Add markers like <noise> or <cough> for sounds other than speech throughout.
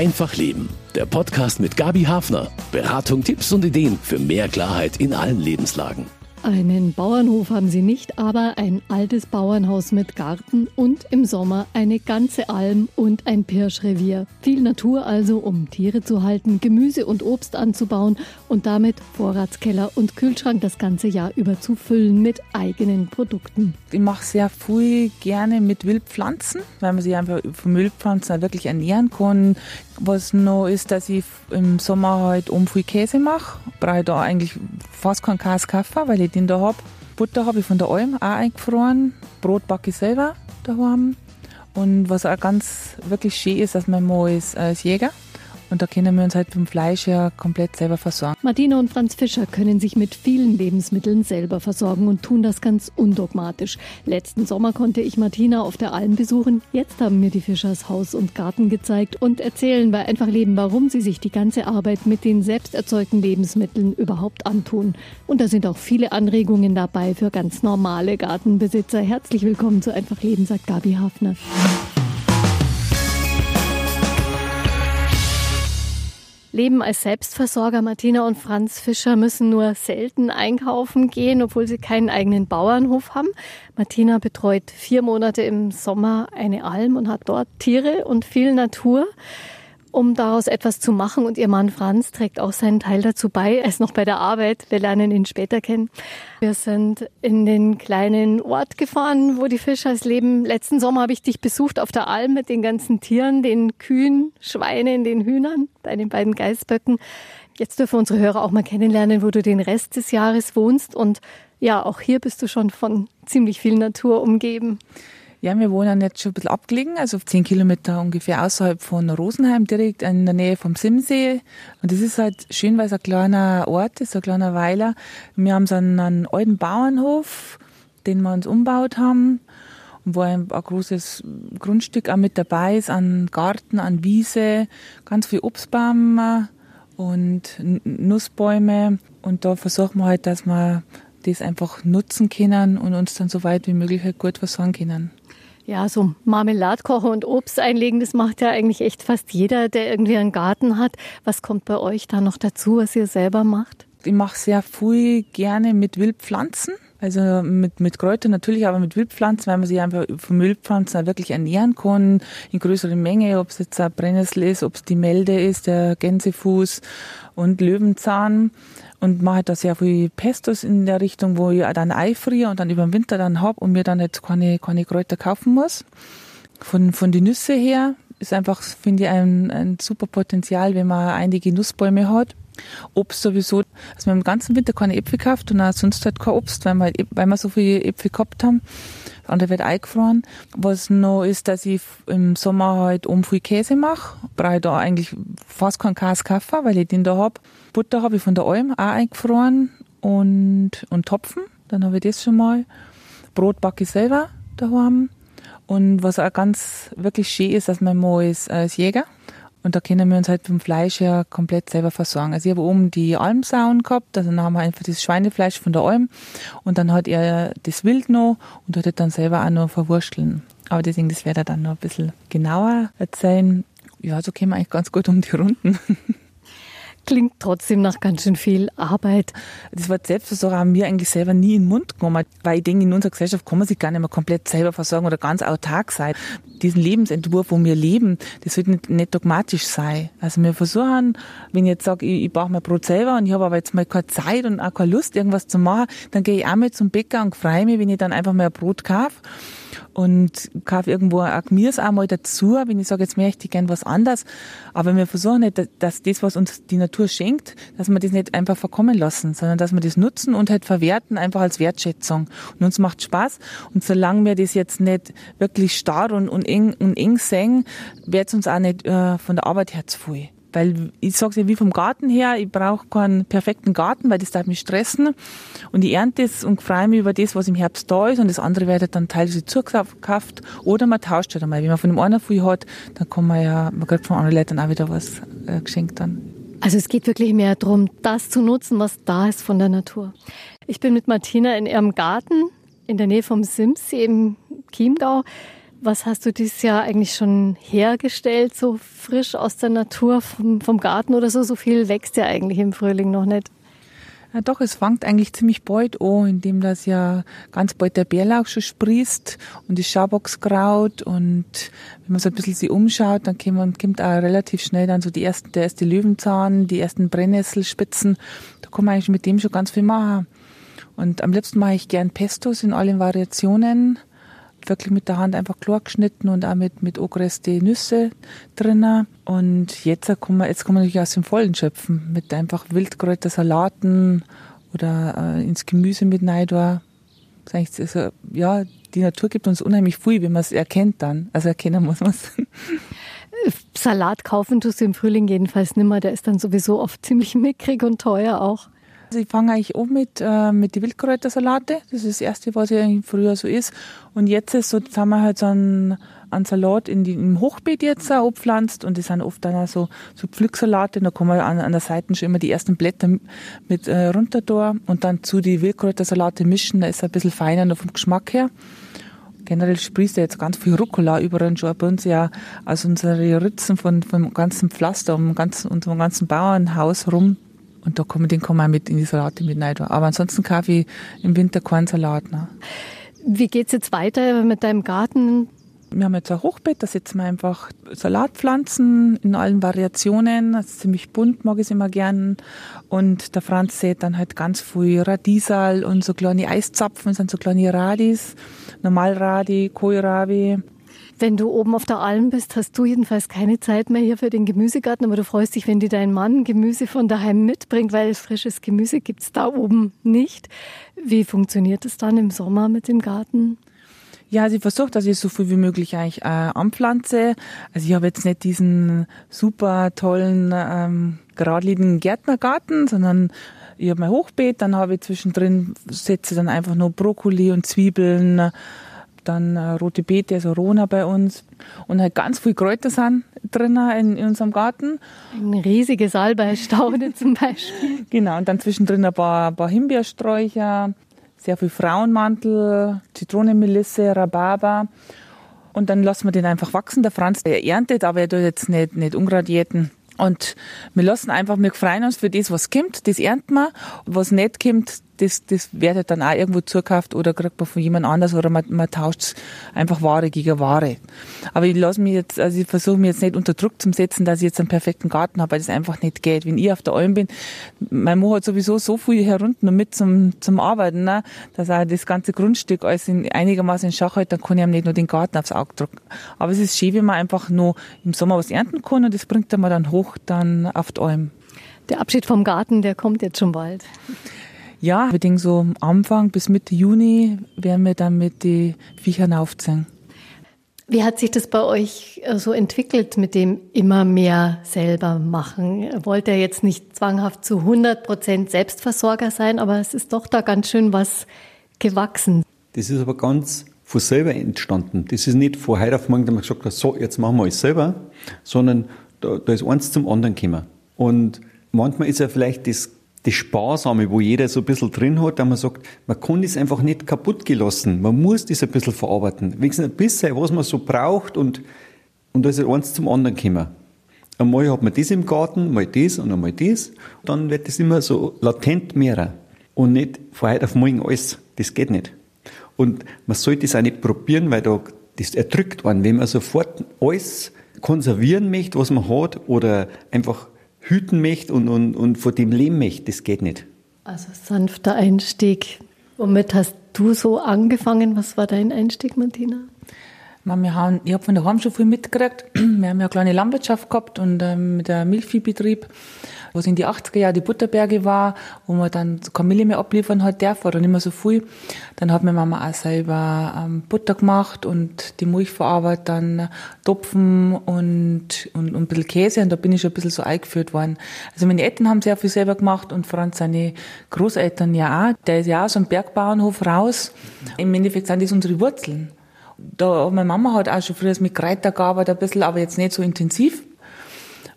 Einfach Leben. Der Podcast mit Gabi Hafner. Beratung, Tipps und Ideen für mehr Klarheit in allen Lebenslagen. Einen Bauernhof haben sie nicht, aber ein altes Bauernhaus mit Garten und im Sommer eine ganze Alm und ein Pirschrevier. Viel Natur also, um Tiere zu halten, Gemüse und Obst anzubauen und damit Vorratskeller und Kühlschrank das ganze Jahr über zu füllen mit eigenen Produkten. Ich mache sehr viel gerne mit Wildpflanzen, weil man sich einfach von Wildpflanzen wirklich ernähren kann. Was noch ist, dass ich im Sommer halt um viel Käse mache. Brauche ich da eigentlich fast keinen Käse kaufen, weil ich den da habe. Butter habe ich von der Alm auch eingefroren. Brot backe ich selber daheim. Und was auch ganz wirklich schön ist, dass mein Mann ist als Jäger. Und da können wir uns halt vom Fleisch ja komplett selber versorgen. Martina und Franz Fischer können sich mit vielen Lebensmitteln selber versorgen und tun das ganz undogmatisch. Letzten Sommer konnte ich Martina auf der Alm besuchen. Jetzt haben mir die Fischers Haus und Garten gezeigt und erzählen bei Einfach Leben, warum sie sich die ganze Arbeit mit den selbst erzeugten Lebensmitteln überhaupt antun. Und da sind auch viele Anregungen dabei für ganz normale Gartenbesitzer. Herzlich willkommen zu Einfach Leben, sagt Gabi Hafner. Leben als Selbstversorger. Martina und Franz Fischer müssen nur selten einkaufen gehen, obwohl sie keinen eigenen Bauernhof haben. Martina betreut vier Monate im Sommer eine Alm und hat dort Tiere und viel Natur um daraus etwas zu machen. Und ihr Mann Franz trägt auch seinen Teil dazu bei. Er ist noch bei der Arbeit. Wir lernen ihn später kennen. Wir sind in den kleinen Ort gefahren, wo die Fischers leben. Letzten Sommer habe ich dich besucht auf der Alm mit den ganzen Tieren, den Kühen, Schweinen, den Hühnern, bei den beiden Geißböcken. Jetzt dürfen unsere Hörer auch mal kennenlernen, wo du den Rest des Jahres wohnst. Und ja, auch hier bist du schon von ziemlich viel Natur umgeben. Ja, wir wohnen jetzt schon ein bisschen abgelegen, also zehn Kilometer ungefähr außerhalb von Rosenheim, direkt in der Nähe vom Simsee. Und das ist halt schön, weil es ein kleiner Ort ist, ein kleiner Weiler. Wir haben so einen, einen alten Bauernhof, den wir uns umbaut haben wo ein, ein, großes Grundstück auch mit dabei ist, an Garten, an Wiese, ganz viel Obstbäume und Nussbäume. Und da versuchen wir halt, dass wir das einfach nutzen können und uns dann so weit wie möglich halt gut versorgen können. Ja, so Marmeladkocher und Obst einlegen, das macht ja eigentlich echt fast jeder, der irgendwie einen Garten hat. Was kommt bei euch da noch dazu, was ihr selber macht? Ich mache sehr viel gerne mit Wildpflanzen. Also mit, mit Kräutern natürlich, aber mit Wildpflanzen, weil man sich einfach von Wildpflanzen auch wirklich ernähren kann, in größerer Menge, ob es jetzt ein Brennnessel ist, ob es die Melde ist, der Gänsefuß und Löwenzahn und mache da sehr viel Pestos in der Richtung, wo ich dann einfriere und dann über den Winter dann hab und mir dann jetzt keine, keine Kräuter kaufen muss. Von, von den Nüsse her ist einfach, finde ich, ein, ein super Potenzial, wenn man einige Nussbäume hat. Obst sowieso, dass wir im ganzen Winter keine Äpfel gekauft und auch sonst halt kein Obst, weil wir, weil wir so viele Äpfel gehabt haben. Das andere wird eingefroren. Was noch ist, dass ich im Sommer halt um viel Käse mache. Brauche ich da eigentlich fast keinen Käse kaufen, weil ich den da hab. Butter habe ich von der Alm auch eingefroren und, und Topfen. Dann habe ich das schon mal. Brot backe ich selber daheim. Und was auch ganz wirklich schön ist, dass mein Mann ist als Jäger. Und da können wir uns halt vom Fleisch ja komplett selber versorgen. Also ich habe oben die Almsauen gehabt, also dann haben wir einfach das Schweinefleisch von der Alm und dann hat er das Wild noch und hat dann selber auch noch verwursteln. Aber deswegen, das werde ich dann noch ein bisschen genauer erzählen. Ja, so kommen wir eigentlich ganz gut um die Runden. <laughs> Klingt trotzdem nach ganz schön viel Arbeit. Das Wort Selbstversorger haben wir eigentlich selber nie in den Mund genommen, weil ich denke, in unserer Gesellschaft kann man sich gar nicht mehr komplett selber versorgen oder ganz autark sein. Diesen Lebensentwurf, wo wir leben, das sollte nicht, nicht dogmatisch sein. Also wir versuchen, wenn ich jetzt sage, ich, ich brauche mein Brot selber und ich habe aber jetzt mal keine Zeit und auch keine Lust, irgendwas zu machen, dann gehe ich auch mal zum Bäcker und freue mich, wenn ich dann einfach mal ein Brot kaufe und kaufe irgendwo ein Gemüse auch mal dazu, wenn ich sage, jetzt möchte ich gern was anderes. Aber wir versuchen nicht, dass das, was uns die Natur schenkt, dass wir das nicht einfach verkommen lassen, sondern dass wir das nutzen und halt verwerten, einfach als Wertschätzung. Und uns macht Spaß. Und solange wir das jetzt nicht wirklich starr und, und eng, und eng sehen, wird es uns auch nicht äh, von der Arbeit her zu viel. Weil ich sage ja wie vom Garten her, ich brauche keinen perfekten Garten, weil das darf mich stressen. Und ich ernte es und freue mich über das, was im Herbst da ist. Und das andere wird dann teilweise zugekauft. Oder man tauscht halt einmal. Wenn man von dem einen viel hat, dann kann man ja, man kriegt von anderen Leuten auch wieder was äh, geschenkt dann. Also es geht wirklich mehr darum, das zu nutzen, was da ist von der Natur. Ich bin mit Martina in ihrem Garten in der Nähe vom Simsee im Chiemgau. Was hast du dieses Jahr eigentlich schon hergestellt, so frisch aus der Natur, vom, vom Garten oder so? So viel wächst ja eigentlich im Frühling noch nicht. Ja, doch, es fängt eigentlich ziemlich bald an, indem das ja ganz bald der Bärlauch schon sprießt und die Schaboxkraut und wenn man so ein bisschen sich umschaut, dann kommt, kommt auch relativ schnell dann so die ersten, der erste Löwenzahn, die ersten Brennnesselspitzen. Da kann man eigentlich mit dem schon ganz viel machen. Und am liebsten mache ich gern Pestos in allen Variationen wirklich mit der Hand einfach klar geschnitten und auch mit, mit angeröstete Nüsse drinnen. Und jetzt kann man, jetzt kann man natürlich aus dem Vollen schöpfen, mit einfach Wildkräutersalaten oder äh, ins Gemüse mit Neidor. Also, ja, die Natur gibt uns unheimlich viel, wenn man es erkennt dann. Also erkennen muss man es. Salat kaufen tust du im Frühling jedenfalls nimmer. Der ist dann sowieso oft ziemlich mickrig und teuer auch. Also ich fange eigentlich an mit, äh, mit die Wildkräutersalate. Das ist das Erste, was ja früher so ist. Und jetzt ist so, jetzt haben wir halt so einen, einen Salat in die, im Hochbeet jetzt auch abpflanzt und das sind oft dann auch so, so Pflücksalate. Da man an, an der Seite schon immer die ersten Blätter mit äh, runter da und dann zu die Wildkräutersalate mischen. Da ist er ein bisschen feiner noch vom Geschmack her. Generell sprießt ja jetzt ganz viel Rucola überall schon bei uns ja aus unseren Ritzen von, vom ganzen Pflaster um ganz, unserem ganzen Bauernhaus rum und da man, den kann man mit in die Salate mit rein Aber ansonsten kaufe ich im Winter keinen Salat. Ne. Wie geht's jetzt weiter mit deinem Garten? Wir haben jetzt ein Hochbett, da setzen wir einfach Salatpflanzen in allen Variationen. Das ist ziemlich bunt, mag ich es immer gern. Und der Franz sät dann halt ganz viel Radiesal und so kleine Eiszapfen, das sind so kleine Radis, Normalradi, Kohlrabi. Wenn du oben auf der Alm bist, hast du jedenfalls keine Zeit mehr hier für den Gemüsegarten, aber du freust dich, wenn dir dein Mann Gemüse von daheim mitbringt, weil frisches Gemüse gibt's da oben nicht. Wie funktioniert es dann im Sommer mit dem Garten? Ja, also ich versuche, dass ich so viel wie möglich eigentlich äh, anpflanze. Also ich habe jetzt nicht diesen super tollen, ähm, geradlinigen Gärtnergarten, sondern ich habe mein Hochbeet, dann habe ich zwischendrin, setze dann einfach nur Brokkoli und Zwiebeln, dann äh, rote Beete, also Rona bei uns und halt ganz viel Kräuter sind drin in, in unserem Garten. Eine riesige Salbeistaude <laughs> zum Beispiel. Genau, und dann zwischendrin ein paar, ein paar Himbeersträucher, sehr viel Frauenmantel, Zitronenmelisse, Rhabarber. Und dann lassen wir den einfach wachsen. Der Franz, der erntet, aber er tut jetzt nicht, nicht Unkraut jäten. Und wir lassen einfach, wir freuen uns für das, was kommt, das ernten wir. Was nicht kommt, das, das wird dann auch irgendwo zukauft oder kriegt man von jemand anders oder man, man tauscht einfach Ware gegen Ware. Aber ich lasse mich jetzt, also ich versuche mich jetzt nicht unter Druck zu setzen, dass ich jetzt einen perfekten Garten habe, weil das einfach nicht geht. Wenn ich auf der Alm bin, mein Mann hat sowieso so viel herunter und mit zum, zum Arbeiten, ne, dass er das ganze Grundstück alles in, einigermaßen in Schach hält, dann kann ich ihm nicht nur den Garten aufs Auge drücken. Aber es ist schön, wenn man einfach nur im Sommer was ernten kann und das bringt mir dann hoch dann auf die Alm. Der Abschied vom Garten, der kommt jetzt schon bald. Ja, wir denken so Anfang bis Mitte Juni werden wir dann mit den Viechern aufziehen. Wie hat sich das bei euch äh, so entwickelt mit dem immer mehr selber machen? Wollt ihr jetzt nicht zwanghaft zu 100 Prozent Selbstversorger sein, aber es ist doch da ganz schön was gewachsen. Das ist aber ganz von selber entstanden. Das ist nicht von heute auf morgen, dass man gesagt hat, so, jetzt machen wir alles selber, sondern da, da ist eins zum anderen gekommen. Und manchmal ist ja vielleicht das das Sparsame, wo jeder so ein bisschen drin hat, da man sagt, man kann das einfach nicht kaputt gelassen. Man muss das ein bisschen verarbeiten. Wenigstens ein bisschen, was man so braucht und, und da ist eins zum anderen gekommen. Einmal hat man das im Garten, mal das und einmal das. Dann wird das immer so latent mehrer. Und nicht von heute auf morgen alles. Das geht nicht. Und man sollte das auch nicht probieren, weil da, das erdrückt einen. Wenn man sofort alles konservieren möchte, was man hat, oder einfach hüten möchte und, und, und vor dem leben möchte. Das geht nicht. Also sanfter Einstieg. Womit hast du so angefangen? Was war dein Einstieg, Martina? Wir haben, ich habe von daheim schon viel mitgekriegt. <clears throat> Wir haben ja eine kleine Landwirtschaft gehabt und ähm, mit einem Milchviehbetrieb wo es in die 80er Jahre die Butterberge war, wo man dann Kamille mehr abliefern hat darf oder nicht mehr so viel. Dann hat meine Mama auch selber ähm, Butter gemacht und die Milch verarbeitet, dann Topfen und, und, und ein bisschen Käse und da bin ich schon ein bisschen so eingeführt worden. Also meine Eltern haben sehr viel selber gemacht und Franz seine Großeltern ja auch. Der ist ja auch so ein Bergbauernhof raus. Im Endeffekt sind das unsere Wurzeln. Da, meine Mama hat auch schon früher mit Kräuter gearbeitet, ein bisschen, aber jetzt nicht so intensiv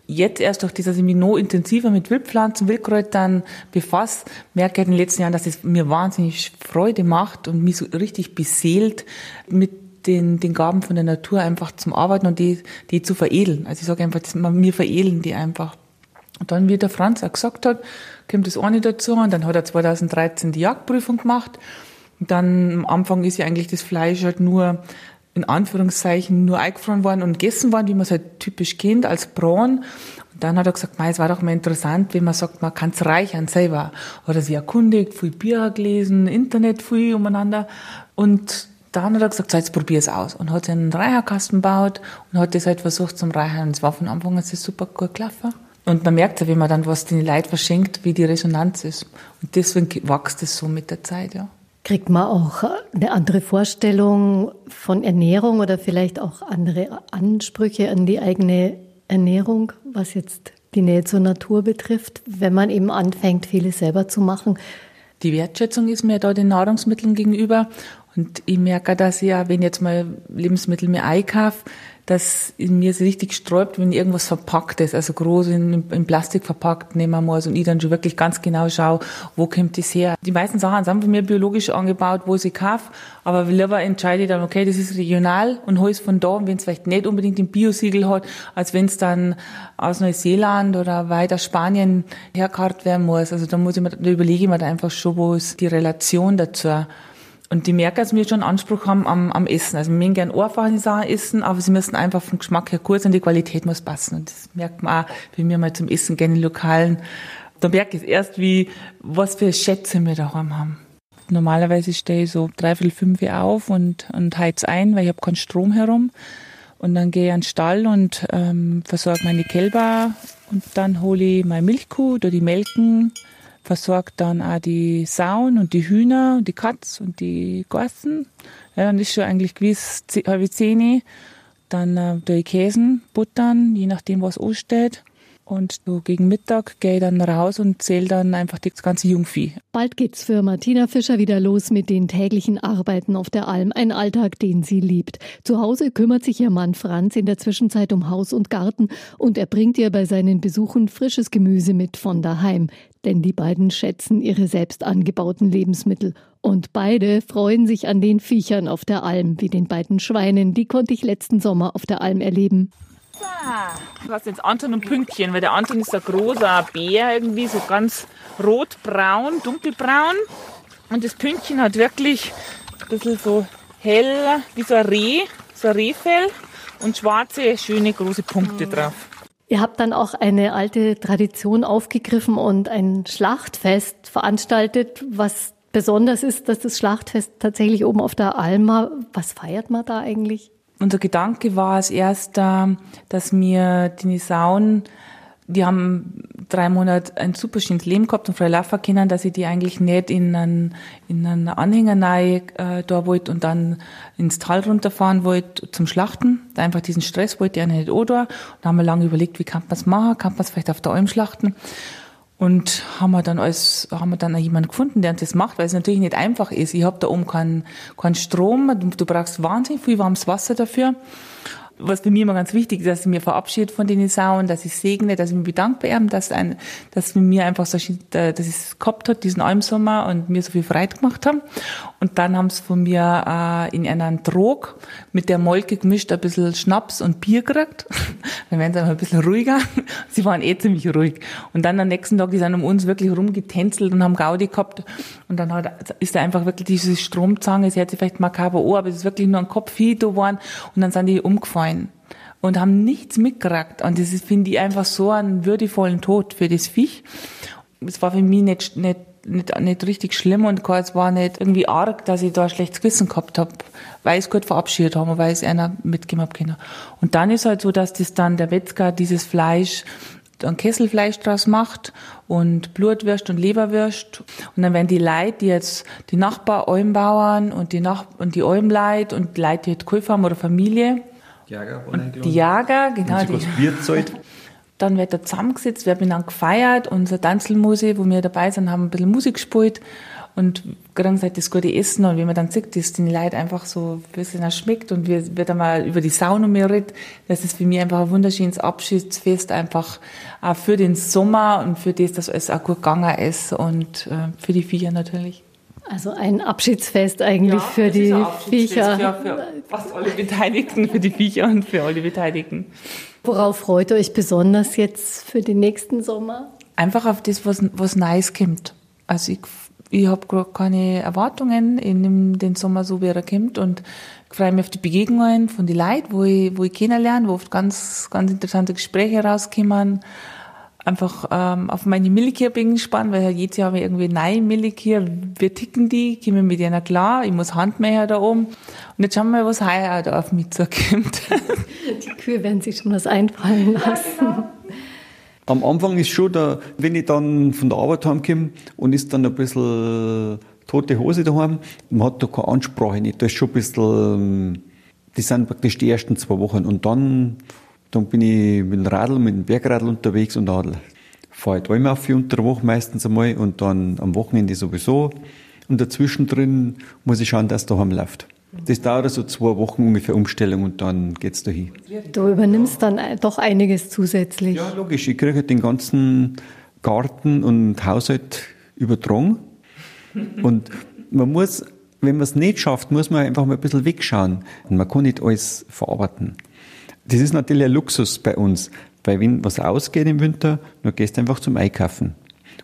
jetzt erst durch das, dass ich mich noch intensiver mit Wildpflanzen, Wildkräutern befasse, merke ich in den letzten Jahren, dass es mir wahnsinnig Freude macht und mich so richtig beseelt, mit den, den Gaben von der Natur einfach zum Arbeiten und die, die zu veredeln. Also ich sage einfach, wir veredeln die einfach. Und dann, wie der Franz auch gesagt hat, kommt das eine dazu und dann hat er 2013 die Jagdprüfung gemacht. Und dann am Anfang ist ja eigentlich das Fleisch halt nur in Anführungszeichen nur eingefroren worden und gegessen worden, wie man es halt typisch kennt, als Braun. Und dann hat er gesagt, es war doch mal interessant, wenn man sagt, man kann es reichern selber. Hat er sich erkundigt, viel Bücher gelesen, Internet viel umeinander. Und dann hat er gesagt, so, jetzt probier es aus. Und hat einen Reicherkasten gebaut und hat das halt versucht zum Reichern. Und es war von Anfang an super gut gelaufen. Und man merkt ja, wenn man dann was den Leid verschenkt, wie die Resonanz ist. Und deswegen wächst es so mit der Zeit, ja. Kriegt man auch eine andere Vorstellung von Ernährung oder vielleicht auch andere Ansprüche an die eigene Ernährung, was jetzt die Nähe zur Natur betrifft, wenn man eben anfängt, vieles selber zu machen? Die Wertschätzung ist mir da den Nahrungsmitteln gegenüber. Und ich merke, dass ich ja, wenn jetzt mal Lebensmittel mir einkaufe, dass in mir so richtig sträubt, wenn irgendwas verpackt ist, also groß in, in Plastik verpackt nehmen muss und ich dann schon wirklich ganz genau schaue, wo kommt das her. Die meisten Sachen sind von mir biologisch angebaut, wo ich kaufe, aber lieber entscheide ich dann, okay, das ist regional und hole es von da, wenn es vielleicht nicht unbedingt ein Biosiegel hat, als wenn es dann aus Neuseeland oder weiter Spanien herkarrt werden muss. Also da muss ich mir, da überlege ich mir da einfach schon, wo ist die Relation dazu. Und die merken, dass wir schon Anspruch haben am, am Essen. Also wir mögen gerne einfache Sachen essen, aber sie müssen einfach vom Geschmack her gut sein, die Qualität muss passen. Und das merkt man auch, wenn wir mal zum Essen gehen in Lokalen. Da merke ich erst, wie, was für Schätze wir daheim haben. Normalerweise stehe ich so dreiviertel fünf auf und, und heiz ein, weil ich habe keinen Strom herum. Und dann gehe ich an den Stall und ähm, versorge meine Kälber und dann hole ich meine Milchkuh, da die melken, versorgt dann auch die Sauen und die Hühner und die Katz und die Gorsen. Ja, dann ist schon eigentlich gewiss halbe Zähne. Dann äh, die Käsen, Buttern, je nachdem, was ansteht. Und so gegen Mittag gehe ich dann raus und zähle dann einfach das ganze Jungvieh. Bald geht's für Martina Fischer wieder los mit den täglichen Arbeiten auf der Alm. Ein Alltag, den sie liebt. Zu Hause kümmert sich ihr Mann Franz in der Zwischenzeit um Haus und Garten und er bringt ihr bei seinen Besuchen frisches Gemüse mit von daheim. Denn die beiden schätzen ihre selbst angebauten Lebensmittel. Und beide freuen sich an den Viechern auf der Alm, wie den beiden Schweinen. Die konnte ich letzten Sommer auf der Alm erleben. Du hast jetzt Anton und Pünktchen, weil der Anton ist ein großer Bär, irgendwie so ganz rotbraun, dunkelbraun. Und das Pünktchen hat wirklich ein bisschen so hell, wie so ein Reh, so ein Rehfell und schwarze, schöne, große Punkte drauf. Ihr habt dann auch eine alte Tradition aufgegriffen und ein Schlachtfest veranstaltet, was besonders ist, dass das Schlachtfest tatsächlich oben auf der Alma, was feiert man da eigentlich? Unser Gedanke war als erster, dass wir die Sauen, die haben drei Monate ein super schönes Leben gehabt und frei laufen können, dass ich die eigentlich nicht in einen, in einen Anhänger rein, äh, da wollte und dann ins Tal runterfahren wollte zum Schlachten. Einfach diesen Stress wollte ich nicht auch da. Und da haben wir lange überlegt, wie kann man es machen? Kann man es vielleicht auf der Alm schlachten? Und haben wir dann als, haben wir dann jemanden gefunden, der das macht, weil es natürlich nicht einfach ist. Ich habe da oben keinen, keinen Strom, du, du brauchst wahnsinnig viel warmes Wasser dafür was für mich immer ganz wichtig ist, dass ich mir verabschiede von den Sauen, dass ich segne, dass ich mich bedanke bei ihm, dass, ein, dass mir einfach so, dass es gehabt hat, diesen Almsommer und mir so viel Freude gemacht haben. Und dann haben sie von mir äh, in einen Trog mit der Molke gemischt ein bisschen Schnaps und Bier gekriegt. <laughs> dann werden sie ein bisschen ruhiger. <laughs> sie waren eh ziemlich ruhig. Und dann am nächsten Tag, die sind um uns wirklich rumgetänzelt und haben Gaudi gehabt. Und dann hat, ist da einfach wirklich diese Stromzange, sie hat sich vielleicht makaber Ohr, aber es ist wirklich nur ein Kopf hier geworden. Und dann sind die umgefallen und haben nichts mitgekriegt. Und das finde ich, einfach so einen würdevollen Tod für das Viech. Es war für mich nicht, nicht, nicht, nicht richtig schlimm und es war nicht irgendwie arg, dass ich da ein schlechtes Gewissen gehabt habe, weil ich es gut verabschiedet habe, weil es einer mitgegeben habe Und dann ist halt so, dass das dann der Wetzger dieses Fleisch ein Kesselfleisch draus macht und Blutwürst und Leberwürst. Und dann werden die Leute, die jetzt die Nachbar, Almbauern und die Nach und die Almleute und Leute, die jetzt Käufer haben oder Familie, Jager, und die Jager, genau. Die, <laughs> dann wird er zusammengesetzt, wird miteinander gefeiert, unsere Tanzelmusik, wo wir dabei sind, haben ein bisschen Musik gespielt und kriegen halt das gute Essen und wenn man dann sieht, dass den Leuten einfach so ein bisschen schmeckt und wir, wird einmal über die Sauna mehr redet, das ist für mich einfach ein wunderschönes Abschiedsfest, einfach auch für den Sommer und für das, dass es auch gut gegangen ist und äh, für die Viecher natürlich. Also ein Abschiedsfest eigentlich ja, für die Viecher. Ja, für fast alle Beteiligten, für die Viecher und für alle Beteiligten. Worauf freut ihr euch besonders jetzt für den nächsten Sommer? Einfach auf das, was, was Neues kommt. Also ich, ich habe keine Erwartungen. Ich nehme den Sommer so, wie er kommt und ich freue mich auf die Begegnungen von den Leuten, wo ich, wo ich kennenlerne, wo oft ganz, ganz interessante Gespräche rauskommen einfach ähm, auf meine Millikir bin gespannt, weil jedes Jahr haben wir irgendwie neue Millikir. Wir ticken die, kommen mit denen klar. Ich muss Handmäher da oben. Und jetzt schauen wir mal, was heuer da auf mich zukommt. <laughs> Die Kühe werden sich schon was einfallen lassen. Ja, genau. Am Anfang ist schon da, wenn ich dann von der Arbeit heimkomme und ist dann ein bisschen tote Hose daheim, man hat da keine Ansprache nicht. Das ist schon ein bisschen, das sind praktisch die ersten zwei Wochen. Und dann dann bin ich mit dem Radl, mit dem Bergradl unterwegs und dann fahre ich dreimal auf für unter der Woche meistens einmal und dann am Wochenende sowieso. Und dazwischen drin muss ich schauen, dass es daheim läuft. Das dauert so zwei Wochen ungefähr Umstellung und dann geht's dahin. Du übernimmst dann doch einiges zusätzlich. Ja, logisch. Ich kriege halt den ganzen Garten und Haushalt übertragen. Und man muss, wenn man es nicht schafft, muss man einfach mal ein bisschen wegschauen. Man kann nicht alles verarbeiten. Das ist natürlich ein Luxus bei uns, weil wenn was ausgeht im Winter, dann gehst du einfach zum Einkaufen.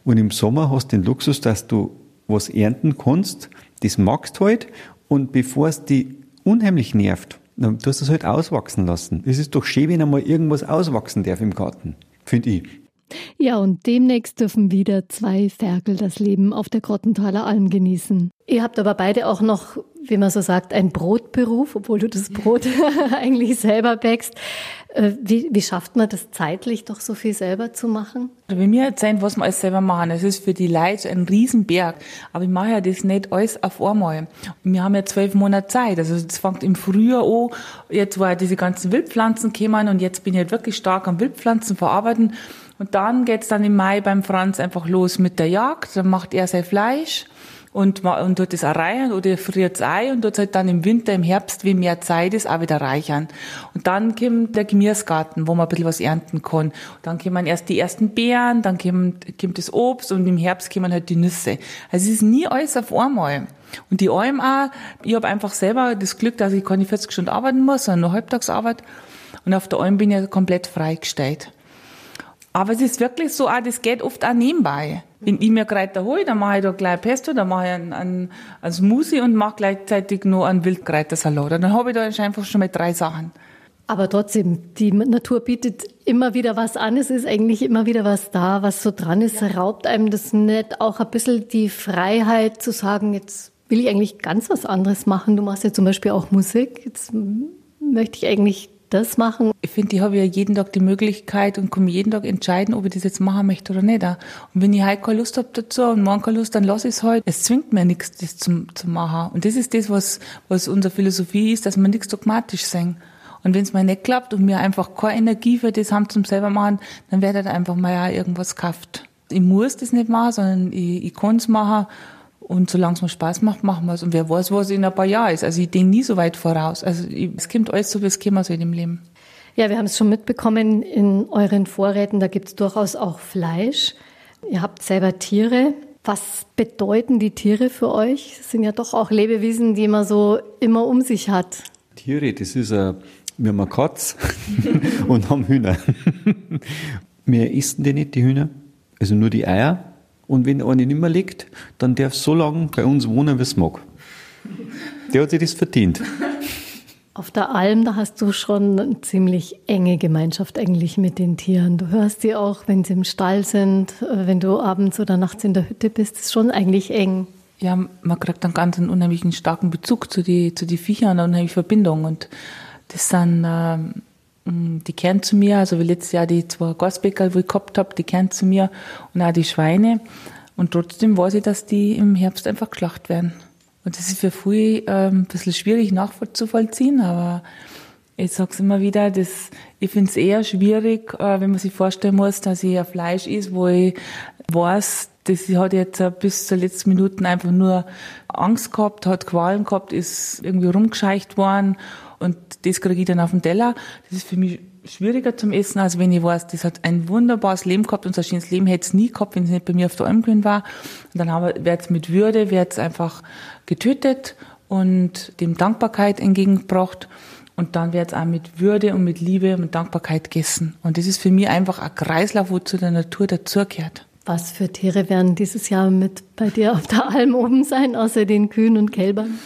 Und im Sommer hast du den Luxus, dass du was ernten kannst, das magst halt, und bevor es die unheimlich nervt, dann tust du es halt auswachsen lassen. Es ist doch schön, wenn einmal irgendwas auswachsen darf im Garten, finde ich. Ja, und demnächst dürfen wieder zwei Ferkel das Leben auf der Grottenthaler Alm genießen. Ihr habt aber beide auch noch, wie man so sagt, einen Brotberuf, obwohl du das Brot <laughs> eigentlich selber bäckst. Äh, wie, wie schafft man das zeitlich, doch so viel selber zu machen? Also wenn wir erzählen, was wir alles selber machen, es ist für die Leute ein Riesenberg. Aber ich mache ja das nicht alles auf einmal. Und wir haben ja zwölf Monate Zeit. Also das fängt im Frühjahr an. Jetzt war diese ganzen Wildpflanzen gekommen und jetzt bin ich halt wirklich stark am Wildpflanzen verarbeiten. Und dann geht's dann im Mai beim Franz einfach los mit der Jagd. Dann macht er sein Fleisch und, und tut auch reichern oder friert es ein und tut halt dann im Winter, im Herbst, wie mehr Zeit ist, auch wieder reichern. Und dann kommt der Gemüsegarten, wo man ein bisschen was ernten kann. Und dann kommen erst die ersten Beeren, dann kommt, kommt das Obst und im Herbst kommen halt die Nüsse. Also es ist nie alles auf einmal. Und die Alm auch, ich habe einfach selber das Glück, dass ich keine 40 Stunden arbeiten muss, sondern nur Halbtagsarbeit. Und auf der Alm bin ich komplett freigestellt. Aber es ist wirklich so, auch, das geht oft auch nebenbei. Wenn ich mir Kräuter hole, dann mache ich da gleich Pesto, dann mache ich einen, einen, einen Smoothie und mache gleichzeitig noch einen Wildkräutersalat. Und dann habe ich da einfach schon mal drei Sachen. Aber trotzdem, die Natur bietet immer wieder was an. Es ist eigentlich immer wieder was da, was so dran ist. Raubt einem das nicht auch ein bisschen die Freiheit zu sagen, jetzt will ich eigentlich ganz was anderes machen. Du machst ja zum Beispiel auch Musik. Jetzt möchte ich eigentlich das machen. Ich finde, ich habe ja jeden Tag die Möglichkeit und kann jeden Tag entscheiden, ob ich das jetzt machen möchte oder nicht. Und wenn ich heute keine Lust habe dazu und morgen keine Lust, dann lasse ich es halt. Es zwingt mir nichts, das zu, zu machen. Und das ist das, was, was unsere Philosophie ist, dass wir nichts dogmatisch sehen. Und wenn es mir nicht klappt und wir einfach keine Energie für das haben zum selber machen, dann wird halt einfach mal irgendwas gekauft. Ich muss das nicht machen, sondern ich, ich kann es machen und solange es mir Spaß macht, machen wir es. Und wer weiß, was in ein paar Jahren ist. Also ich denke nie so weit voraus. Also es kommt alles so, wie es kommen soll im Leben. Ja, wir haben es schon mitbekommen in euren Vorräten, da gibt es durchaus auch Fleisch. Ihr habt selber Tiere. Was bedeuten die Tiere für euch? Das sind ja doch auch Lebewesen, die man so immer um sich hat. Tiere, das ist ein, wir haben eine Katz <laughs> und haben Hühner. <laughs> wir essen die nicht, die Hühner. Also nur die Eier. Und wenn eine nicht mehr liegt, dann darf so lange bei uns wohnen, wie es mag. Der hat sich das verdient. Auf der Alm, da hast du schon eine ziemlich enge Gemeinschaft eigentlich mit den Tieren. Du hörst sie auch, wenn sie im Stall sind, äh, wenn du abends oder nachts in der Hütte bist, ist schon eigentlich eng. Ja, man kriegt dann ganz einen unheimlichen starken Bezug zu die, zu die Viechern, eine unheimliche Verbindung. Und das sind, ähm, die kehren zu mir, also wie letztes Jahr die zwei Gasbäcker, wo ich gehabt habe, die kehren zu mir und auch die Schweine. Und trotzdem weiß ich, dass die im Herbst einfach geschlacht werden. Und das ist für viele ähm, ein bisschen schwierig nachzuvollziehen, aber ich sage es immer wieder, das, ich finde es eher schwierig, äh, wenn man sich vorstellen muss, dass ich ein Fleisch ist, wo ich weiß, das hat jetzt bis zur letzten Minute einfach nur Angst gehabt, hat Qualen gehabt, ist irgendwie rumgescheicht worden und das kriege ich dann auf den Teller. Das ist für mich schwieriger zum Essen, als wenn ich weiß, das hat ein wunderbares Leben gehabt und so ein schönes Leben hätte es nie gehabt, wenn es nicht bei mir auf der Alm war. Und dann wird es mit Würde, wird es einfach getötet und dem Dankbarkeit entgegengebracht. Und dann wird es auch mit Würde und mit Liebe und mit Dankbarkeit gegessen. Und das ist für mich einfach ein Kreislauf, wo zu der Natur dazugehört. Was für Tiere werden dieses Jahr mit bei dir auf der Alm oben sein, außer den Kühen und Kälbern?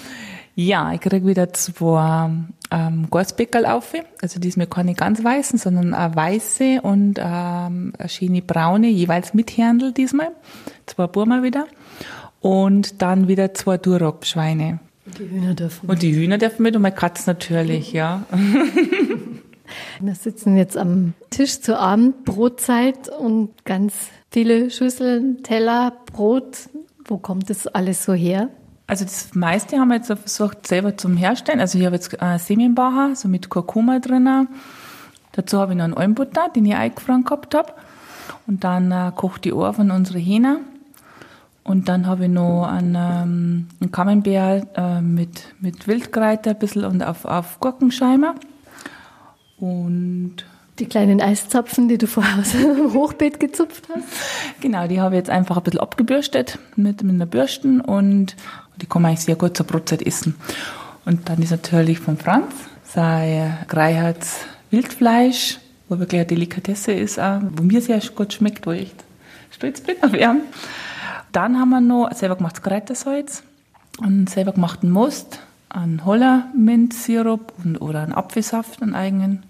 Ja, ich kriege wieder zwei ähm, Gorsbeckerl auf. Also diesmal keine ganz weißen, sondern eine weiße und ähm, eine schöne braune, jeweils mit Händel diesmal. Zwei Burma wieder. Und dann wieder zwei Duroc-Schweine. Und die Hühner dürfen Und die Hühner dürfen mit und meine Katze natürlich, ja. <laughs> Wir sitzen jetzt am Tisch zur Abendbrotzeit und ganz viele Schüsseln, Teller, Brot. Wo kommt das alles so her? Also das meiste haben wir jetzt versucht selber zum Herstellen. Also ich habe jetzt äh, Semenbacher, so mit Kurkuma drin. Dazu habe ich noch einen Almbutter, den ich eingefroren gehabt habe. Und dann äh, kocht die Ohr von unserer Hähne. Und dann habe ich noch einen, ähm, einen Camembert äh, mit, mit Wildkräuter ein bisschen und auf, auf Gurkenscheimer. Und die kleinen Eiszapfen, die du vorher aus dem Hochbeet gezupft hast? Genau, die habe ich jetzt einfach ein bisschen abgebürstet mit, mit einer Bürsten und die kann man eigentlich sehr gut zur Brotzeit essen. Und dann ist natürlich von Franz sein Greiherz Wildfleisch, wo wirklich eine Delikatesse ist, auch, wo mir sehr gut schmeckt, wo ich stolz bin auf ihn. Dann haben wir noch selber gemachtes Kräutersalz und selber gemachten Most, einen Hollerminzsirup und, oder einen Apfelsaft, einen eigenen.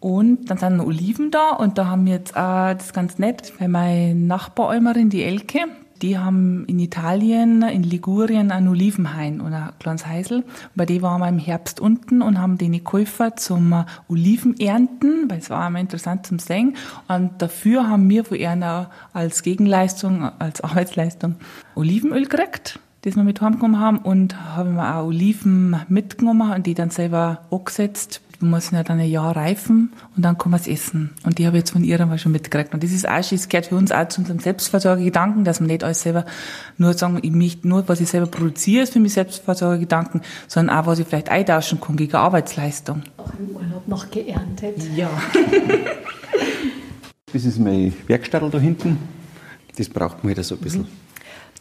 Und dann sind noch Oliven da und da haben wir jetzt auch, das ist ganz nett, weil meine Nachbaräumerin, die Elke, die haben in Italien, in Ligurien, einen Olivenhain oder ein kleines Heisel. Bei dem waren wir im Herbst unten und haben den Käufer zum Olivenernten, weil es war immer interessant zum Sehen. Und dafür haben wir von ihnen als Gegenleistung, als Arbeitsleistung Olivenöl gekriegt das wir mit heimgenommen haben und haben wir auch Oliven mitgenommen und die dann selber angesetzt. Die müssen ja dann ein Jahr reifen und dann kann man es essen. Und die habe ich jetzt von ihr mal schon mitgekriegt. Und das ist auch, das gehört für uns auch zu unserem Selbstversorgegedanken, dass man nicht alles selber nur sagen, ich möchte nur, was ich selber produziere, ist für mich Selbstversorgegedanken, sondern auch, was ich vielleicht eintauschen kann gegen Arbeitsleistung. Auch im Urlaub noch geerntet. Ja. <laughs> das ist meine Werkstatt da hinten. Das braucht man wieder so ein bisschen.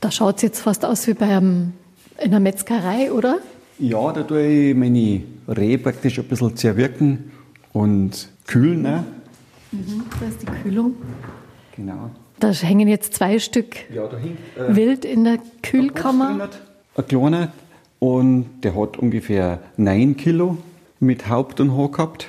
Da schaut es jetzt fast aus wie bei einem, in einer Metzgerei, oder? Ja, da tue ich meine Rehe praktisch ein bisschen zerwirken und kühlen. Ne? Mhm, da ist die Kühlung. Genau. Da hängen jetzt zwei Stück ja, hängt, äh, wild in der Kühlkammer. Ein kleiner und der hat ungefähr 9 Kilo mit Haupt und Haar gehabt.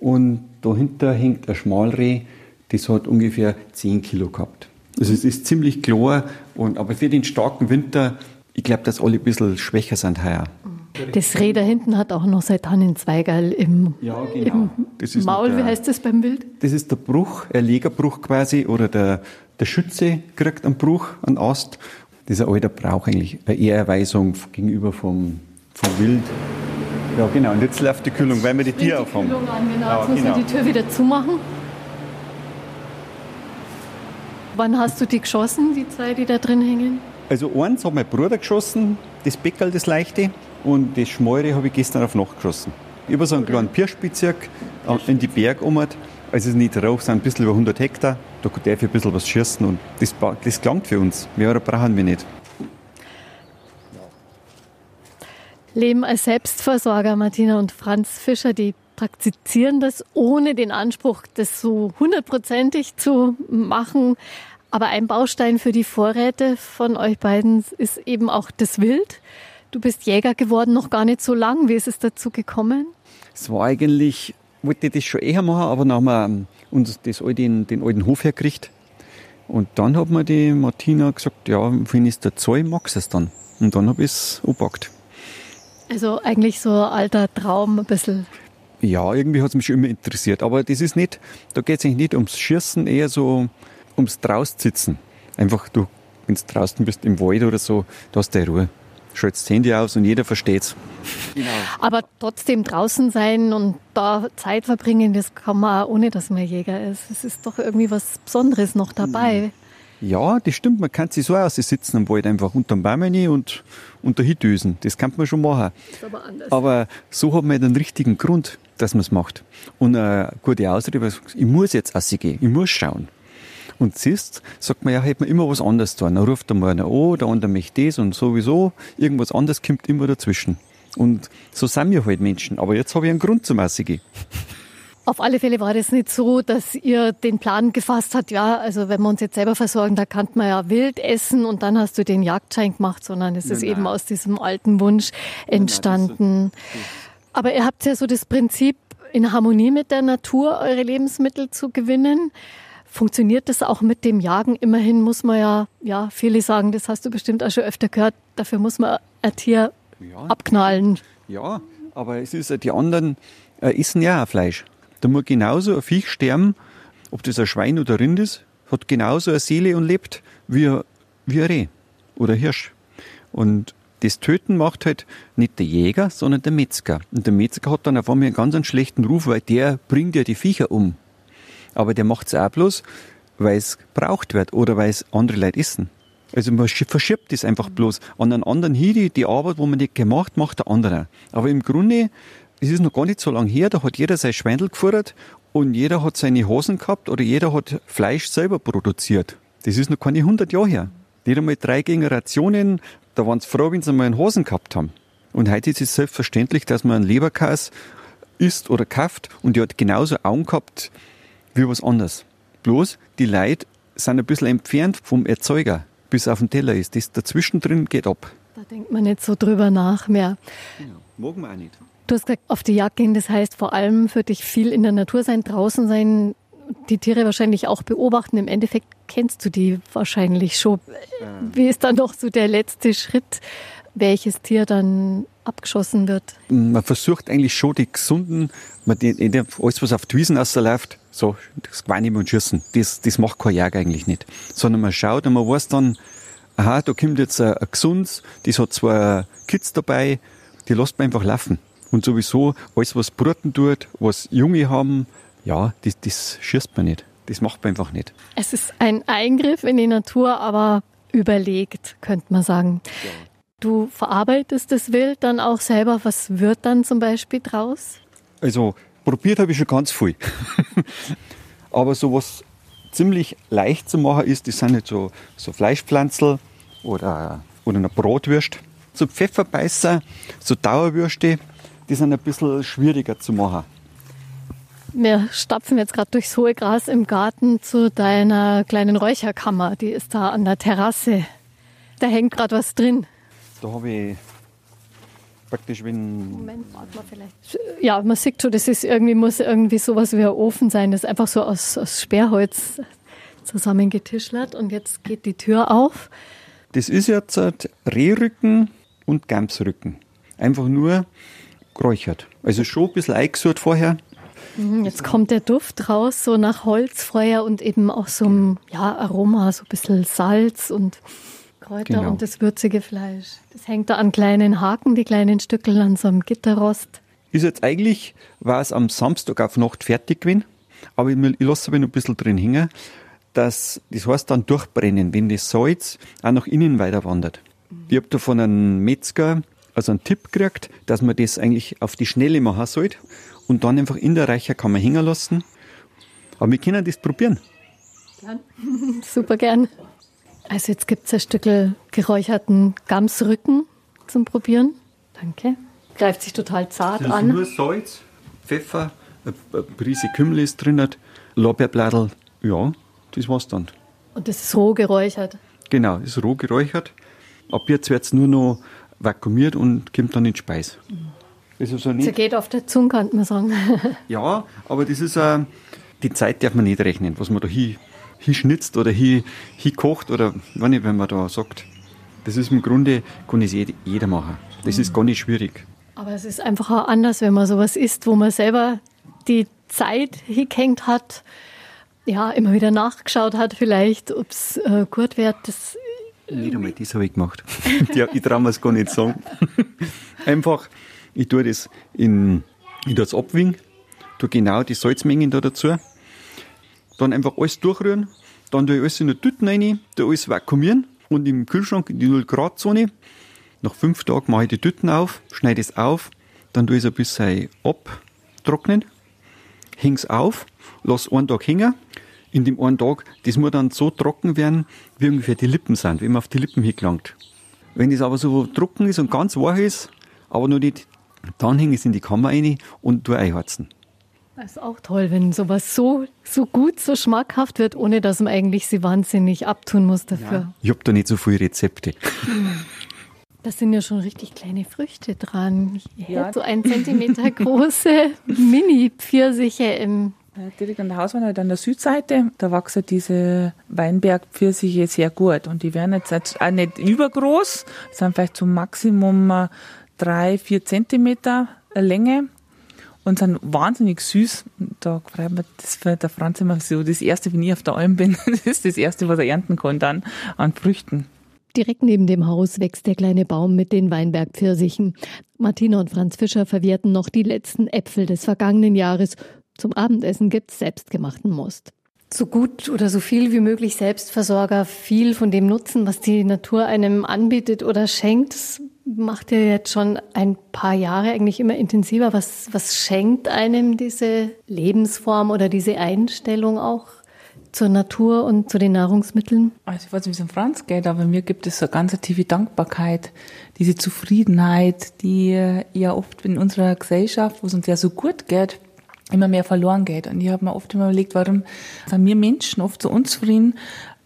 Und dahinter hängt ein Schmalreh, das hat ungefähr 10 Kilo gehabt. Also es ist ziemlich klar, und, aber für den starken Winter, ich glaube, dass alle ein bisschen schwächer sind heuer. Das Reh da hinten hat auch noch sein Tannenzweigerl im, ja, genau. im Maul. Der, Wie heißt das beim Bild? Das ist der Bruch, ein Legerbruch quasi, oder der, der Schütze kriegt einen Bruch, einen Ast. Das ist ein alter Brauch eigentlich, eine Ehrerweisung gegenüber vom, vom Wild. Ja, genau. Und jetzt läuft die Kühlung, weil wir die Tür aufhaben. Kühlung an, genau. Ja, jetzt muss genau. man die Tür wieder zumachen. Wann hast du die geschossen, die zwei, die da drin hängen? Also eins hat mein Bruder geschossen, das Beckerl, das leichte, und das Schmore habe ich gestern auf Nacht geschossen. Über so einen kleinen Pirschbezirk in die Berge um. Also nicht rauf, sind ein bisschen über 100 Hektar. Da darf ich ein bisschen was schießen und das, das klangt für uns. Mehr brauchen wir nicht. Leben als Selbstversorger, Martina und Franz Fischer, die praktizieren das ohne den Anspruch, das so hundertprozentig zu machen. Aber ein Baustein für die Vorräte von euch beiden ist eben auch das Wild. Du bist Jäger geworden, noch gar nicht so lang. Wie ist es dazu gekommen? Es war eigentlich, wollte ich das schon eher machen, aber dann haben wir ähm, uns das, den, den alten Hof hergekriegt. Und dann hat mir die Martina gesagt, ja, wenn es der Zoll, magst du es dann. Und dann habe ich es angepackt. Also eigentlich so ein alter Traum, ein bisschen ja, irgendwie hat es mich schon immer interessiert. Aber das ist nicht, da geht es eigentlich nicht ums Schießen, eher so ums Draussitzen. Einfach, du, wenn du draußen bist im Wald oder so, da hast du Ruhe. Schaltest das Handy aus und jeder versteht's. Genau. Aber trotzdem draußen sein und da Zeit verbringen, das kann man auch ohne, dass man Jäger ist. Es ist doch irgendwie was Besonderes noch dabei. Ja, das stimmt. Man kann sich so aussitzen am Wald, einfach unterm Baum rein und unter Hindüsen. Das kann man schon machen. Ist aber anders. Aber so hat man den richtigen Grund. dass man es macht. Und eine gute Ausrede, ich muss jetzt gehen, ich muss schauen. Und siehst, sagt man ja, hätte man immer was anderes tun. Dann ruft einmal einer an, der andere möchte das und sowieso, irgendwas anderes kommt immer dazwischen. Und so sind wir halt Menschen. Aber jetzt habe ich einen Grund zum gehen. Auf alle Fälle war das nicht so, dass ihr den Plan gefasst habt, ja, also wenn wir uns jetzt selber versorgen, da kann man ja wild essen und dann hast du den Jagdschein gemacht, sondern es ist nein, eben aus diesem alten Wunsch entstanden. Nein, Aber ihr habt ja so das Prinzip, in Harmonie mit der Natur eure Lebensmittel zu gewinnen. Funktioniert das auch mit dem Jagen? Immerhin muss man ja, ja, viele sagen, das hast du bestimmt auch schon öfter gehört, dafür muss man ein Tier ja. abknallen. Ja, aber es ist, die anderen äh, essen ja auch Fleisch. Da muss genauso ein Viech sterben, ob das ein Schwein oder ein Rind ist, hat genauso eine Seele und lebt wie, wie ein Reh oder Hirsch. Und das Töten macht halt nicht der Jäger, sondern der Metzger. Und der Metzger hat dann auf einmal einen ganz schlechten Ruf, weil der bringt ja die Viecher um. Aber der macht es auch bloß, weil es braucht wird oder weil es andere Leute essen. Also man verschiebt das einfach bloß an einen anderen hin, die, die Arbeit, wo man nicht gemacht, macht der andere. Aber im Grunde es ist noch gar nicht so lange her, da hat jeder sein Schweindel geführt und jeder hat seine Hosen gehabt oder jeder hat Fleisch selber produziert. Das ist noch keine 100 Jahre her. Nicht einmal drei Generationen, da waren sie froh, wenn sie mal einen Hosen gehabt haben. Und heute ist es selbstverständlich, dass man einen Leberkäse isst oder kauft und die hat genauso Augen gehabt wie was anderes. Bloß die Leute sind ein bisschen entfernt vom Erzeuger, bis auf den Teller ist. Das dazwischen drin geht ab. Da denkt man nicht so drüber nach mehr. Genau. Mogen wir auch nicht. Du hast gesagt, auf die Jagd gehen, das heißt vor allem für dich viel in der Natur sein, draußen sein, die Tiere wahrscheinlich auch beobachten. Im Endeffekt kennst du die wahrscheinlich schon. Wie ist dann doch so der letzte Schritt, welches Tier dann abgeschossen wird? Man versucht eigentlich schon die gesunden, man alles was auf die Wiesen rausläuft, so das Geweine und Schießen, das, das macht kein Jäger eigentlich nicht. Sondern man schaut und man weiß dann, aha, da kommt jetzt ein, ein gesundes, das hat zwei Kids dabei, die lässt man einfach laufen. Und sowieso, alles, was Bruten tut, was Junge haben, ja, das, das schießt man nicht. Das macht man einfach nicht. Es ist ein Eingriff in die Natur, aber überlegt, könnte man sagen. Ja. Du verarbeitest das Wild dann auch selber. Was wird dann zum Beispiel draus? Also, probiert habe ich schon ganz viel. <laughs> aber so was ziemlich leicht zu machen ist, das sind nicht so, so Fleischpflanzel oder, oder eine Brotwürst. So Pfefferbeißer, so Dauerwürste, die sind ein bisschen schwieriger zu machen. Wir stapfen jetzt gerade durchs hohe Gras im Garten zu deiner kleinen Räucherkammer. Die ist da an der Terrasse. Da hängt gerade was drin. Da habe ich praktisch wenn. Moment, warte mal vielleicht. Ja, man sieht schon, das ist irgendwie, muss irgendwie sowas wie ein Ofen sein. Das ist einfach so aus, aus Sperrholz zusammengetischlert. Und jetzt geht die Tür auf. Das ist jetzt Rehrücken und Gamsrücken. Einfach nur geräuchert. Also schon ein bisschen eingesucht vorher. Mhm, jetzt kommt der Duft raus, so nach Holzfeuer und eben auch so ein ja, Aroma, so ein bisschen Salz und Kräuter genau. und das würzige Fleisch. Das hängt da an kleinen Haken, die kleinen Stückel an so einem Gitterrost. Ist jetzt eigentlich, war es am Samstag auf Nacht fertig gewesen, aber ich, ich lasse aber noch ein bisschen drin hängen, dass, das heißt dann durchbrennen, wenn das Salz auch nach innen weiter wandert. Ich habe da von einem Metzger also einen Tipp gekriegt, dass man das eigentlich auf die Schnelle machen sollte und dann einfach in der Räucherkammer hängen lassen. Aber wir können das probieren. Gern. <laughs> Super gern. Also jetzt gibt es ein Stück geräucherten Gamsrücken zum Probieren. Danke. Greift sich total zart das an. Nur Salz, Pfeffer, eine Prise Kümmel ist drin, Lorbeerblättel. Ja, das war's dann. Und das ist roh geräuchert? Genau, das ist roh geräuchert. Ab jetzt wird es nur noch vakuumiert und kommt dann in. Das ist also nicht, Zergeht auf der Zunge, kann man sagen. <laughs> ja, aber das ist, äh, die Zeit darf man nicht rechnen, was man da hin, hinschnitzt oder hin, hinkocht oder wenn, nicht, wenn man da sagt. Das ist im Grunde, kann es jeder machen. Das mhm. ist gar nicht schwierig. Aber es ist einfach auch anders, wenn man sowas isst, wo man selber die Zeit hingehängt hat, ja, immer wieder nachgeschaut hat, vielleicht, ob es äh, gut wird. Das nicht einmal das habe ich gemacht. <laughs> ich traue mir es gar nicht sagen. <laughs> Einfach, ich tue das in, ich tue es abwiegen, tue genau die Salzmengen da dazu, dann einfach alles durchrühren, dann tue ich alles in die Tüten rein, tue alles vakuumieren und im Kühlschrank in die 0 Grad Zone. Nach fünf Tagen mache ich die Tüten auf, schneide es auf, dann tue ich es ein bisschen ab, austrocknen, häng's auf, lass einen Tag hängen. In dem einen Tag, das muss dann so trocken werden, wie ungefähr die Lippen sind, wie man auf die Lippen hingelangt. Wenn es aber so trocken ist und ganz weich ist, aber noch nicht, dann hänge ich es in die Kammer rein und tue einheizen. Das ist auch toll, wenn sowas so, so gut, so schmackhaft wird, ohne dass man eigentlich sie wahnsinnig abtun muss dafür. Ja, ich habe da nicht so viele Rezepte. <laughs> Das sind ja schon richtig kleine Früchte dran. Ja. so ein Zentimeter große <laughs> Mini-Pfirsiche im Direkt an der Hauswand, halt an der Südseite, da wachsen diese Weinbergpfirsiche sehr gut. Und die werden jetzt auch nicht übergroß, sind vielleicht zum Maximum äh, drei, vier Zentimeter Länge und sind wahnsinnig süß. Da freut mich das für der Franz immer so. Das erste, wenn ich auf der Alm bin, <laughs> das ist das erste, was er ernten kann dann an Früchten. Direkt neben dem Haus wächst der kleine Baum mit den Weinbergpfirsichen. Martina und Franz Fischer verwerten noch die letzten Äpfel des vergangenen Jahres. Zum Abendessen gibt's selbstgemachten Most. So gut oder so viel wie möglich Selbstversorger viel von dem nutzen, was die Natur einem anbietet oder schenkt. Das macht ihr jetzt schon ein paar Jahre eigentlich immer intensiver. Was, was schenkt einem diese Lebensform oder diese Einstellung auch? zur Natur und zu den Nahrungsmitteln? Also ich weiß nicht, wie es um Franz geht, aber mir gibt es so ganz tiefe Dankbarkeit, diese Zufriedenheit, die ja oft in unserer Gesellschaft, wo es uns ja so gut geht, immer mehr verloren geht. Und ich habe mir oft immer überlegt, warum sind wir Menschen oft so unzufrieden,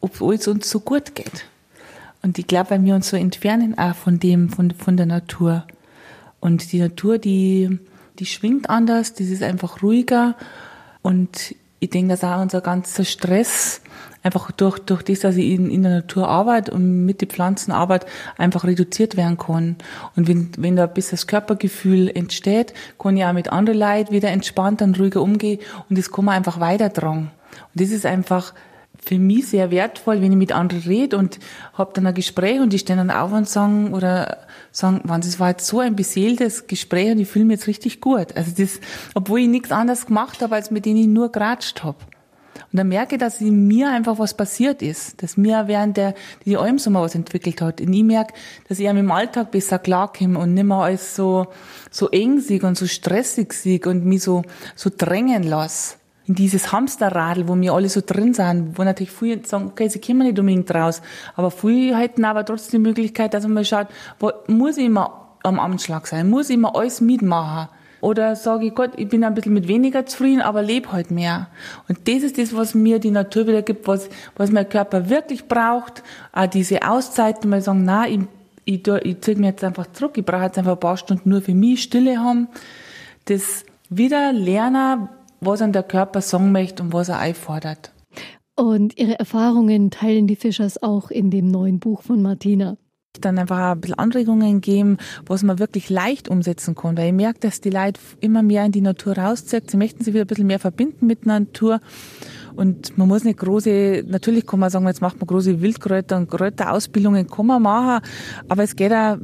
obwohl es uns so gut geht. Und ich glaube, weil wir uns so entfernen auch von dem, von, von der Natur. Und die Natur, die, die schwingt anders, das ist einfach ruhiger. Und ich denke, dass auch unser ganzer Stress einfach durch, durch das, dass ich in, in der Natur arbeite und mit den Pflanzen arbeite, einfach reduziert werden kann. Und wenn, wenn da ein bisschen das Körpergefühl entsteht, kann ich auch mit anderen Leuten wieder entspannter und ruhiger umgehen und das kann man einfach weitertragen. Und das ist einfach für mich sehr wertvoll, wenn ich mit anderen rede und habe dann ein Gespräch und die stehen dann auf und sagen oder sagen, wann das war jetzt so ein beseeltes Gespräch und ich fühle mich jetzt richtig gut. Also das, obwohl ich nichts anderes gemacht habe, als mit denen ich nur geratscht habe. Und dann merke ich, dass in mir einfach was passiert ist, dass mir während der die Almsommer was entwickelt hat. Und ich merke, dass ich dem Alltag besser klarkomme und nicht mehr alles so so eng sieg und so stressig sieg und mich so so drängen lasse in dieses Hamsterradl, wo wir alle so drin sind, wo natürlich viele sagen, okay, sie kommen nicht unbedingt raus, aber viele hätten aber trotzdem die Möglichkeit, dass man mal schaut, wo, muss ich immer am Amtsschlag sein, muss ich immer alles mitmachen. Oder sage ich, Gott, ich bin ein bisschen mit weniger zufrieden, aber lebe halt mehr. Und das ist das, was mir die Natur wieder gibt, was, was mein Körper wirklich braucht. Auch diese Auszeiten, mal sagen, na, ich, ich, ich ziehe mich jetzt einfach zurück, ich brauche jetzt einfach ein paar Stunden nur für mich Stille haben. Das wieder lernen, was an der Körper sagen möchte und was er einfordert. Und Ihre Erfahrungen teilen die Fischers auch in dem neuen Buch von Martina dann einfach ein bisschen Anregungen geben, was man wirklich leicht umsetzen kann. Weil ich merke, dass die Leute immer mehr in die Natur rauszieht. Sie möchten sich wieder ein bisschen mehr verbinden mit der Natur. Und man muss nicht große, natürlich kann man sagen, jetzt macht man große Wildkräuter und Kräuterausbildungen, kann man machen, aber es geht auch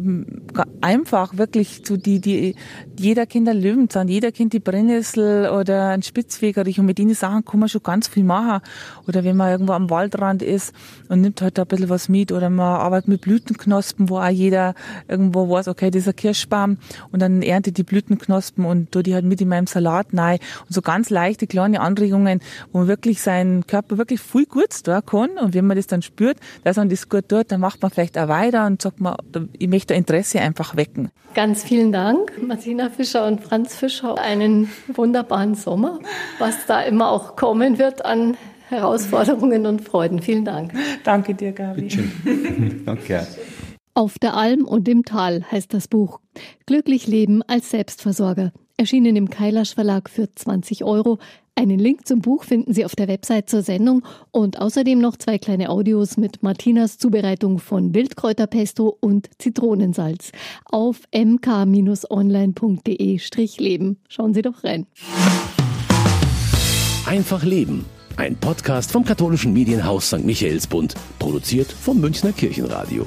einfach wirklich zu die, die, jeder kennt einen Löwenzahn, jeder kennt die Brennnessel oder einen Spitzwegerich und mit denen Sachen kann man schon ganz viel machen. Oder wenn man irgendwo am Waldrand ist und nimmt halt ein bisschen was mit oder man arbeitet mit Blütenknospen, wo auch jeder irgendwo weiß, okay, das ist ein Kirschbaum und dann erntet die Blütenknospen und tue die halt mit in meinem Salat rein. Und so ganz leichte, kleine Anregungen, wo man wirklich seinen Körper wirklich viel Gutes tun kann. Und wenn man das dann spürt, dass man das gut tut, dann macht man vielleicht auch weiter und sagt man, ich möchte Interesse einfach wecken. Ganz vielen Dank, Martina Fischer und Franz Fischer. Einen wunderbaren Sommer, was da immer auch kommen wird an Herausforderungen und Freuden. Vielen Dank. Danke dir, Gabi. Bitte <laughs> Danke. Auf der Alm und im Tal heißt das Buch. Glücklich leben als Selbstversorger. Erschienen im Kailasch Verlag für 20 Euro. Einen Link zum Buch finden Sie auf der Website zur Sendung und außerdem noch zwei kleine Audios mit Martinas Zubereitung von Wildkräuterpesto und Zitronensalz auf mk-online.de-leben. Schauen Sie doch rein. Einfach Leben. Ein Podcast vom katholischen Medienhaus St. Michaelsbund, produziert vom Münchner Kirchenradio.